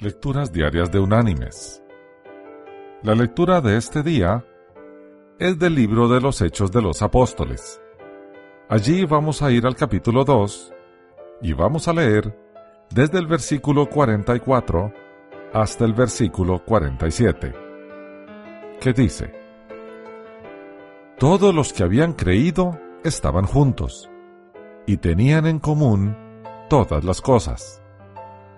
Lecturas Diarias de Unánimes. La lectura de este día es del libro de los Hechos de los Apóstoles. Allí vamos a ir al capítulo 2 y vamos a leer desde el versículo 44 hasta el versículo 47, que dice, Todos los que habían creído estaban juntos y tenían en común todas las cosas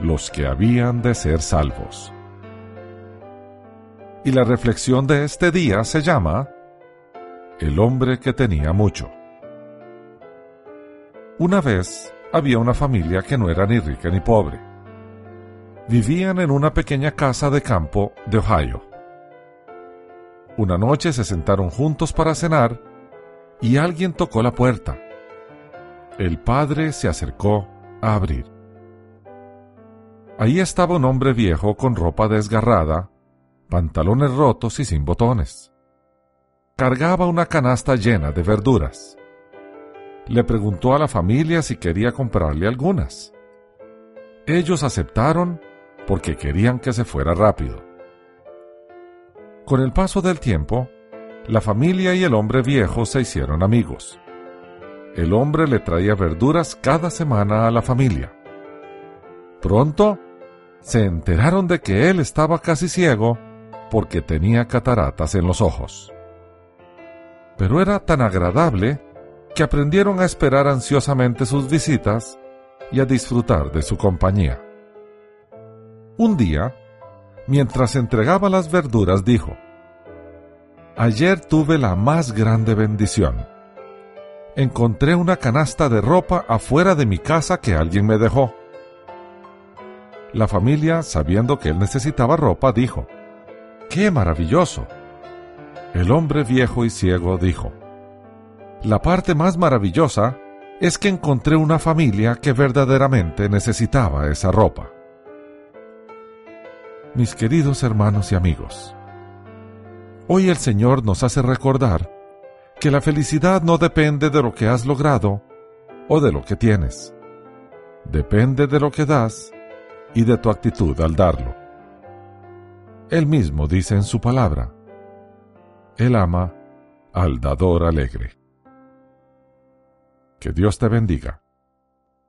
los que habían de ser salvos. Y la reflexión de este día se llama El hombre que tenía mucho. Una vez había una familia que no era ni rica ni pobre. Vivían en una pequeña casa de campo de Ohio. Una noche se sentaron juntos para cenar y alguien tocó la puerta. El padre se acercó a abrir. Ahí estaba un hombre viejo con ropa desgarrada, pantalones rotos y sin botones. Cargaba una canasta llena de verduras. Le preguntó a la familia si quería comprarle algunas. Ellos aceptaron porque querían que se fuera rápido. Con el paso del tiempo, la familia y el hombre viejo se hicieron amigos. El hombre le traía verduras cada semana a la familia. Pronto, se enteraron de que él estaba casi ciego porque tenía cataratas en los ojos. Pero era tan agradable que aprendieron a esperar ansiosamente sus visitas y a disfrutar de su compañía. Un día, mientras entregaba las verduras, dijo, Ayer tuve la más grande bendición. Encontré una canasta de ropa afuera de mi casa que alguien me dejó. La familia, sabiendo que él necesitaba ropa, dijo, ¡Qué maravilloso! El hombre viejo y ciego dijo, La parte más maravillosa es que encontré una familia que verdaderamente necesitaba esa ropa. Mis queridos hermanos y amigos, hoy el Señor nos hace recordar que la felicidad no depende de lo que has logrado o de lo que tienes. Depende de lo que das y de tu actitud al darlo. Él mismo dice en su palabra, Él ama al dador alegre. Que Dios te bendiga.